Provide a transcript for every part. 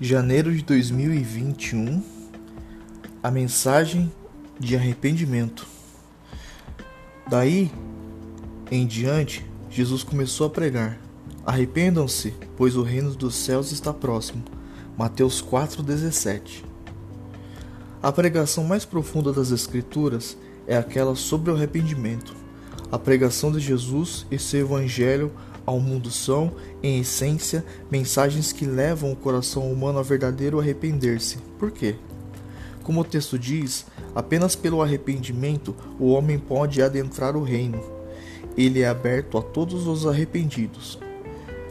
janeiro de 2021, a mensagem de arrependimento. Daí em diante, Jesus começou a pregar: Arrependam-se, pois o reino dos céus está próximo. Mateus 4:17. A pregação mais profunda das Escrituras é aquela sobre o arrependimento. A pregação de Jesus e seu evangelho ao mundo são, em essência, mensagens que levam o coração humano a verdadeiro arrepender-se. Por quê? Como o texto diz, apenas pelo arrependimento o homem pode adentrar o reino. Ele é aberto a todos os arrependidos.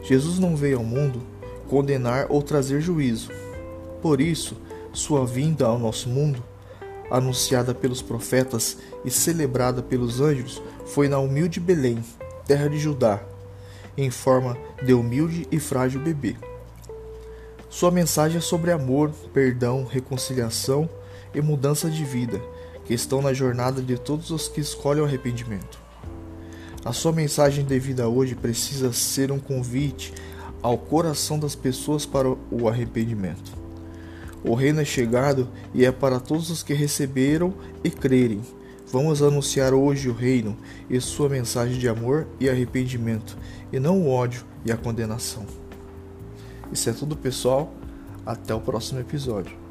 Jesus não veio ao mundo condenar ou trazer juízo. Por isso, sua vinda ao nosso mundo, anunciada pelos profetas e celebrada pelos anjos, foi na humilde Belém, terra de Judá, em forma de humilde e frágil bebê. Sua mensagem é sobre amor, perdão, reconciliação e mudança de vida, que estão na jornada de todos os que escolhem o arrependimento. A sua mensagem de vida hoje precisa ser um convite ao coração das pessoas para o arrependimento. O reino é chegado e é para todos os que receberam e crerem Vamos anunciar hoje o reino e sua mensagem de amor e arrependimento, e não o ódio e a condenação. Isso é tudo, pessoal. Até o próximo episódio.